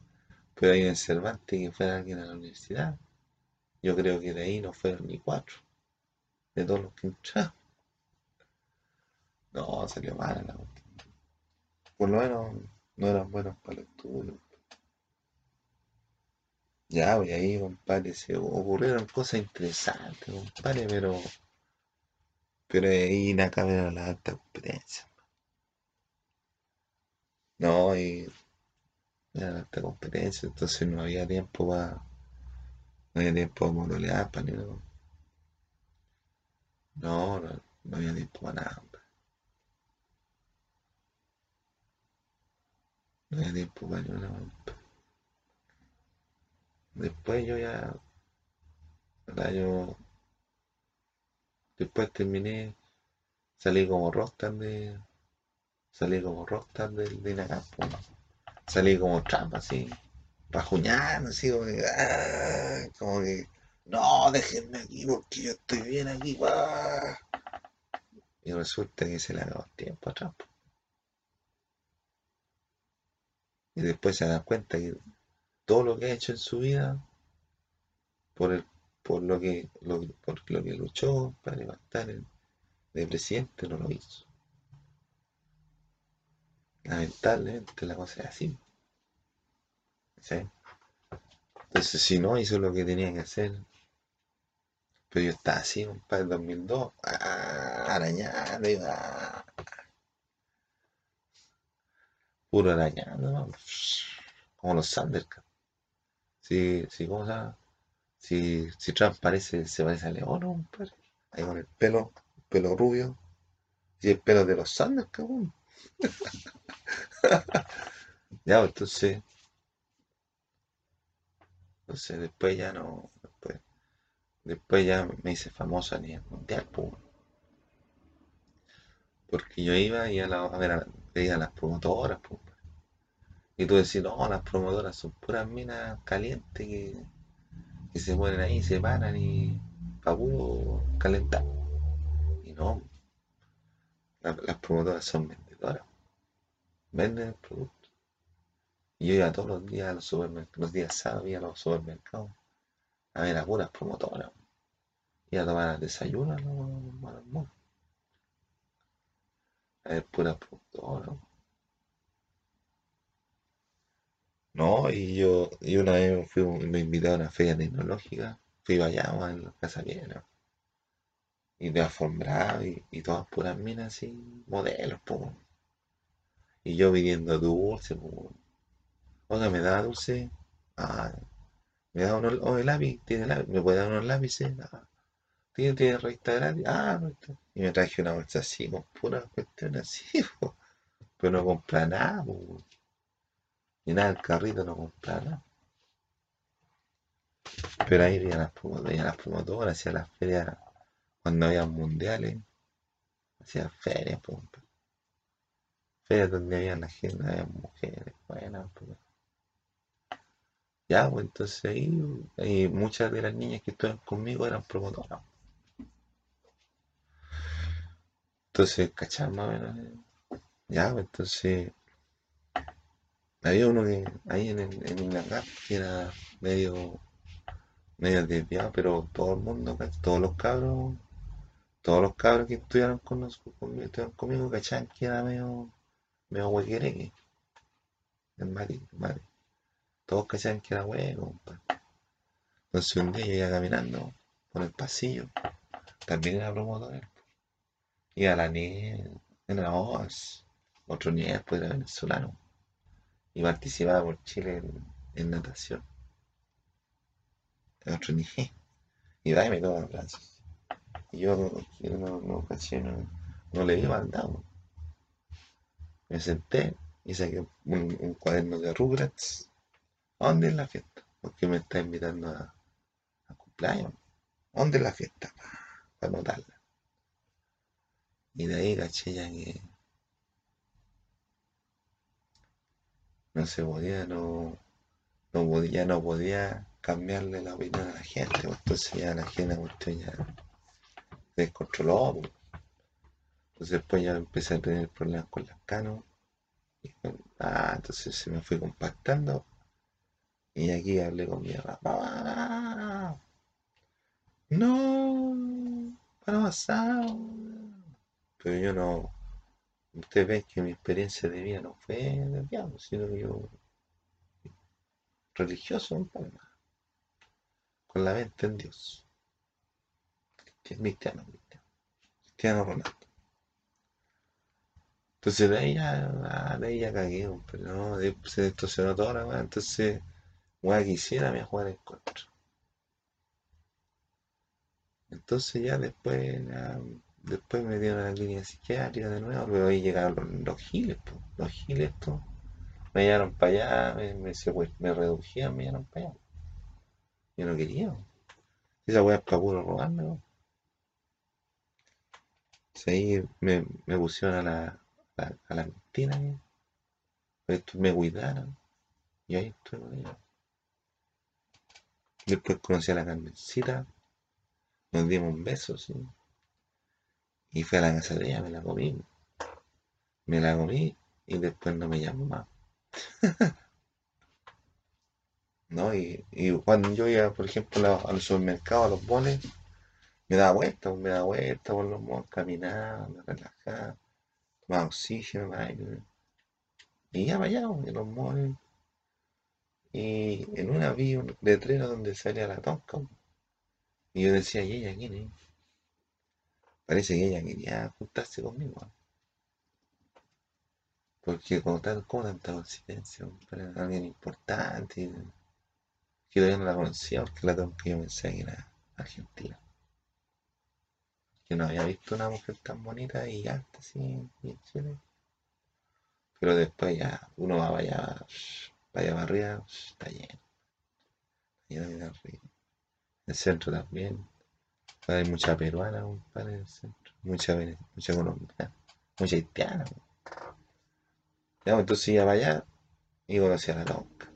pero hay en Cervantes que fuera alguien a la universidad. Yo creo que de ahí no fueron ni cuatro. De todos los que entraron. No, salió mal la Por lo menos no eran buenos para el estudio. Ya, voy ahí, compadre, se ocurrieron cosas interesantes, compadre, pero. Pero ahí no acaba la alta competencia. No, y era competencia, entonces no había tiempo para. No había tiempo para mololear, para ni no. No, no, había tiempo para nada, No había tiempo para nada. Después yo ya. yo. Después terminé. Salí como rockstar de. Salí como rockstar de, de Inacampo salí como trampa, así, rajuñando, así, como que, ah, como que, no, déjenme aquí porque yo estoy bien aquí, Y resulta que se le acabó el tiempo a trampa. Y después se da cuenta que todo lo que ha hecho en su vida, por, el, por, lo, que, lo, por lo que luchó para levantar el, de presidente, no lo hizo. Lamentablemente la cosa es así. Entonces, si no hizo lo que tenía que hacer, pero yo estaba así, compadre, en 2002, ¡ah! arañando, puro arañando, como los Sanders. Si, si, ¿cómo se? Si, si Trump parece, se parece a León, ¿no? Ahí con el pelo, pelo rubio. Y el pelo de los Sanders, cabrón. ya, pues, entonces. Entonces después ya no. Después, después ya me hice famoso a nivel mundial, pues. Porque yo iba y a, la, a ver a, las promotoras, pues. Y tú decís, no, las promotoras son puras minas calientes que, que se ponen ahí, se paran y puro calentar. Y no, la- las promotoras son venden el producto. Yo iba todos los días a los supermercados, los días sábados iba a los supermercados a ver a puras promotoras. Iba a tomar desayuno a a a ver puras promotoras. No, y yo, y una vez fui, me invitaron a una feria tecnológica, fui allá en la Casa Viena, y de alfombrado, y, y todas puras minas así, modelos, po. Y yo pidiendo dulce, po. Oiga, ¿me da dulce? Ah, ¿me da unos, oh, lápiz? ¿Tiene lápiz? ¿Me puede dar unos lápices? Ah, ¿tiene, tiene revista gratis? Ah. Y me traje una bolsa así, con puras cuestiones así, po. Pero no compra nada, po. Y nada, el carrito no compra nada. Pero ahí iban las promotoras, iban las promotoras, hacían las ferias cuando había mundiales, hacían ferias, pues, ferias donde había la gente, había mujeres, buenas, pues. Ya, pues entonces ahí, muchas de las niñas que estaban conmigo eran promotoras. Entonces, ¿cachai? Más o menos? Ya, pues entonces, había uno que ahí en, el- en Inglaterra que era medio, medio desviado, pero todo el mundo, todos los cabros, todos los cabros que estudiaron con nosotros, conmigo, estudiaron conmigo. Que era medio, el Mati, el Mati. Todos cachaban que era hueco, compadre. Entonces un día yo iba caminando por el pasillo, también era promotor, iba a la nieve, era Oz, otro nieve después era venezolano, y participaba por Chile en, en natación, otro nieve, y va y me toma brazos. Y yo, yo no, no no, no le vi mandado. Me senté y saqué un, cuaderno de Rugrats. ¿A dónde es la fiesta? Porque me está invitando a, a cumpleaños. ¿A dónde es la fiesta? Para anotarla. Y de ahí caché ya que no se podía, no, no podía, no podía cambiarle la opinión a la gente. pues, entonces ya la gente ya se descontroló. pues. Entonces después ya empecé a tener problemas con las canos. Ah, entonces se me fue compactando. Y aquí hablé con mi. "Papá, No, para pasado. Pero yo no. Ustedes ven que mi experiencia de vida no fue desviado, sino que yo religioso, compadre, con la mente en Dios. Cristiano, cristiano, cristiano Ronaldo. Entonces de ahí ya, ah, de ahí ya cagué, compadre, no, de se distorsionó toda la weá. Entonces, weá que hiciera me jugar en contra. Entonces ya después, después me dieron a la clínica psiquiátrica de nuevo, pero ahí llegaron los, los giles, los giles. Me llevaron para allá, me, me, me redujían, me llevaron para allá. Yo no quería. Esa weá es para puro robarme. Entonces ahí me, me pusieron a la, a, a la ¿eh? Esto me cuidaron. Y ahí estoy con. Después conocí a la Carmencita, nos dimos un beso, sí. Y fui a la casa de ella, me la comí. Me la comí y después no me llamó más. ¿No? Y, y cuando yo iba, por ejemplo, a, a los supermercados, a los boles, me daba vuelta, me daba vuelta por los caminaba, me relajaba, tomaba oxígeno, aire. Y ya allá, en los malls. Y en una vi un letrero donde salía la tonca. Y yo decía, ¿y ella quién es? Parece que ella quería juntarse conmigo. Porque como tal, ¿cómo tanta coincidencia? Para alguien importante, que todavía no la conocía, porque la que yo pensé que era argentina. Que no había visto una mujer tan bonita y alta así en Chile. Pero después ya uno va allá, vaya para arriba, está lleno. Lleno de arriba. El centro también. Hay mucha peruana, compadre, en el centro. Mucha, mucha colombiana. Mucha haitiana. Pues, entonces iba para allá y conocí a la tonca.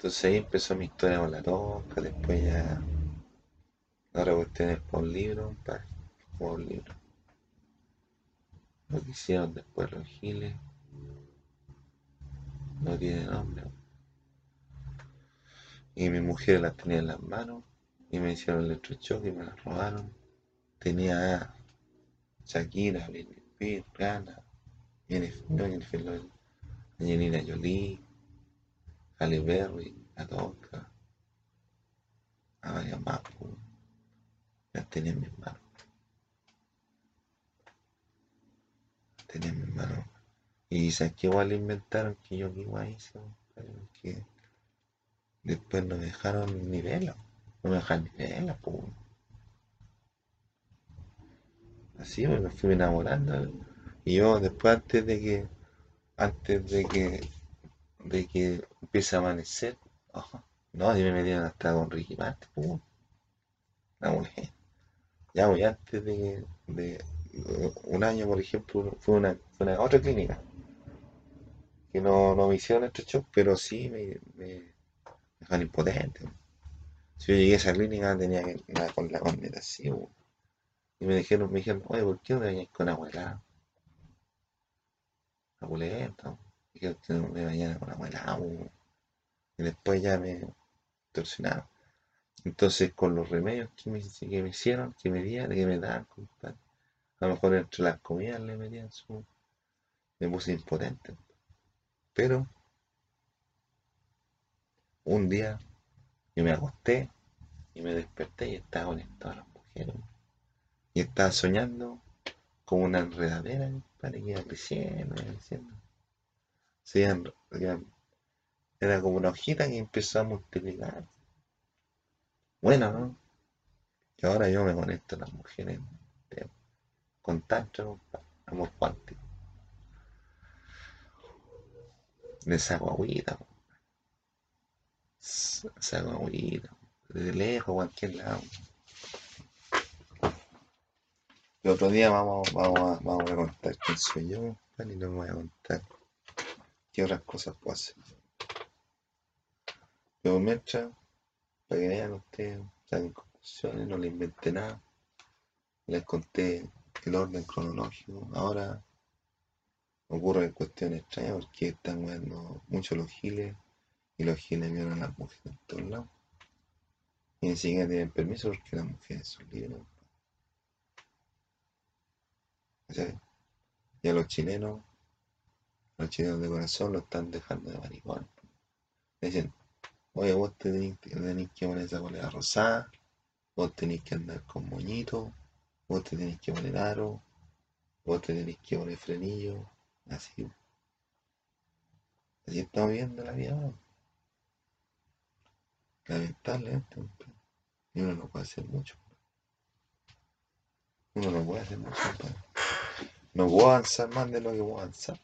Entonces ahí empezó mi historia con la tonca, después ya. Ahora cuestión es por un libro, compadre. Por un libro. Lo que hicieron después los giles. No tiene nombre. Y mi mujer las tenía en las manos y me hicieron el electrochoque y me las robaron. Tenía Shakira, Britney Spears, Rihanna, Jennifer Angelina Jolie, Halle Berry, La Toca, a varias más, las tenía en mis manos. Tenía en mis manos. Y sabes que igual inventaron que yo que igual hice, que después no dejaron ni verla, no me dejaron ni verla, pues. Así me fui enamorando. Y yo después antes de que antes de que de que empiece a amanecer, no, y me metieron hasta con Ricky Martin, pum. La mujer. Ya voy antes de, de, un año, por ejemplo, fue una, fue una otra clínica. Que no, no me hicieron este shock, pero sí me, me dejaron impotente. Si yo llegué a esa clínica tenía que ir con la corneta así, y me dijeron, me dijeron, oye, ¿por qué no te bañas con abuela? Abuelita. Dijeron que no me bañara con abuela. Y después ya me torsionaron. Entonces, con los remedios que me, hicieron, que me dieron, que me daban, compadre, a lo mejor entre las comidas le metían su. Me puse impotente. Pero, un día, yo me acosté y me desperté y estaba conectado a las mujeres y estaba soñando con una enredadera, para que iba creciendo, iba creciendo. Era como una hojita que empezó a multiplicar. Bueno, ¿no? Y ahora yo me conecto a las mujeres con tanto amor cuántico. Les saco agüita, saco agüita, de lejos, cualquier lado. El otro día vamos, vamos, a, vamos a contar quién soy yo, y les voy a contar qué otras cosas puedo hacer. Pero mientras, para que vean ustedes, conclusiones, no le inventé nada. Les conté el orden cronológico. Ahora ocurren cuestiones extrañas porque están viendo mucho los giles y los giles vieron a las mujeres en todos lados. Y ni siquiera tienen permiso porque las mujeres son libres. Y a los chilenos, los chilenos de corazón lo están dejando de maricón. Dicen, oye, vos tenéis, que poner esa bolera rosada, vos tenéis que andar con moñito, vos te tenéis que poner aro, vos te tenéis que poner frenillo, así. Así estamos viendo la vida. Lamentablemente, y uno no puede hacer mucho. Uno no puede hacer mucho, no puedo avanzar más de lo que puedo avanzar.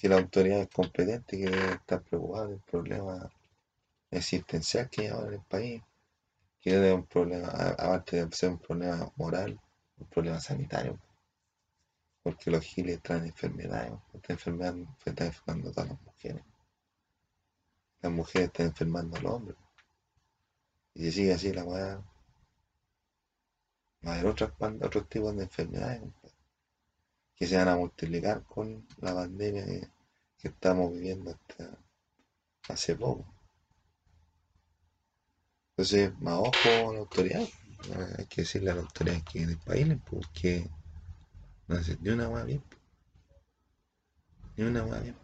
Si la autoridad es competente que debe estar preocupada del problema existencial que hay ahora en el país, que debe un problema, aparte de ser un problema moral, un problema sanitario. Porque los giles traen enfermedades, están enfermando, están enfermando a todas las mujeres. Las mujeres están enfermando al hombre. Y si sigue así la weá, va a haber otros tipos de enfermedades que se van a multiplicar con la pandemia que, estamos viviendo hasta hace poco. Entonces, más ojo a la autoridad. Hay que decirle a la autoridad que país porque no hace ni una hueá bien. Ni una hueá bien.